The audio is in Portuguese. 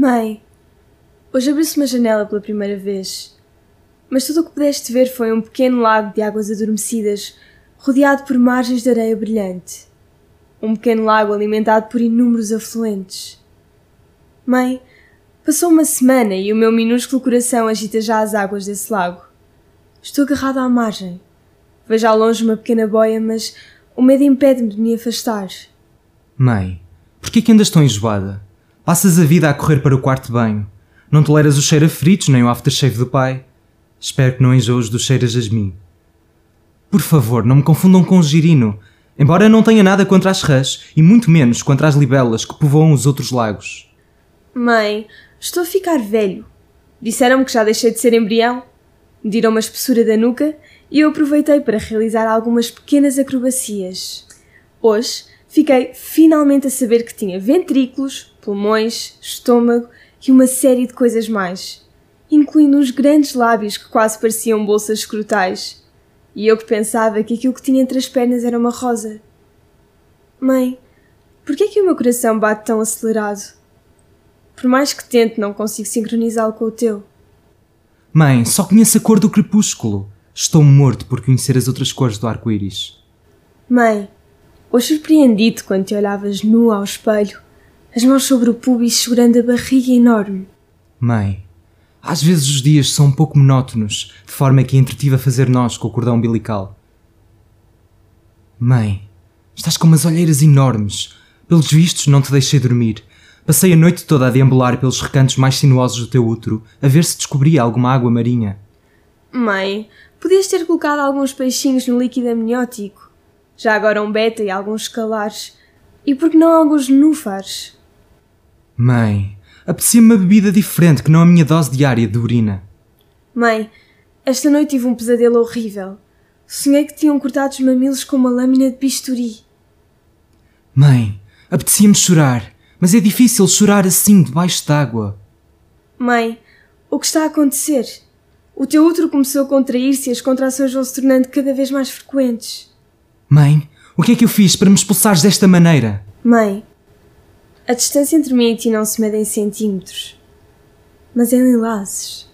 Mãe, hoje abriu-se uma janela pela primeira vez, mas tudo o que pudeste ver foi um pequeno lago de águas adormecidas, rodeado por margens de areia brilhante. Um pequeno lago alimentado por inúmeros afluentes. Mãe, passou uma semana e o meu minúsculo coração agita já as águas desse lago. Estou agarrada à margem. Vejo ao longe uma pequena boia, mas o medo impede-me de me afastar. Mãe, por que andas tão enjoada? Passas a vida a correr para o quarto de banho. Não toleras o cheiro a fritos nem o aftershave do pai. Espero que não enjoes do cheiro a jasmim. Por favor, não me confundam com o girino, embora não tenha nada contra as rãs e muito menos contra as libelas que povoam os outros lagos. Mãe, estou a ficar velho. Disseram-me que já deixei de ser embrião. Mediram uma espessura da nuca e eu aproveitei para realizar algumas pequenas acrobacias. Hoje fiquei finalmente a saber que tinha ventrículos, pulmões, estômago e uma série de coisas mais, incluindo uns grandes lábios que quase pareciam bolsas escrotais. E eu que pensava que aquilo que tinha entre as pernas era uma rosa. Mãe, por que é que o meu coração bate tão acelerado? Por mais que tente, não consigo sincronizá-lo com o teu. Mãe, só conheço a cor do crepúsculo. Estou morto por conhecer as outras cores do arco-íris. Mãe, hoje surpreendi-te quando te olhavas nua ao espelho, as mãos sobre o pubis segurando a barriga enorme. Mãe, às vezes os dias são um pouco monótonos, de forma que entretive a fazer nós com o cordão umbilical. Mãe, estás com umas olheiras enormes. Pelos vistos, não te deixei dormir. Passei a noite toda a deambular pelos recantos mais sinuosos do teu útero, a ver se descobria alguma água marinha. Mãe, podias ter colocado alguns peixinhos no líquido amniótico. Já agora um beta e alguns escalares. E por que não alguns núfares? Mãe, apetecia-me uma bebida diferente que não a minha dose diária de urina. Mãe, esta noite tive um pesadelo horrível. Sonhei que tinham cortado os mamilos com uma lâmina de bisturi. Mãe, apetecia-me chorar, mas é difícil chorar assim, debaixo d'água. Mãe, o que está a acontecer? O teu útero começou a contrair-se e as contrações vão se tornando cada vez mais frequentes. Mãe, o que é que eu fiz para me expulsares desta maneira? Mãe, a distância entre mim e ti não se mede em centímetros, mas em lilazes.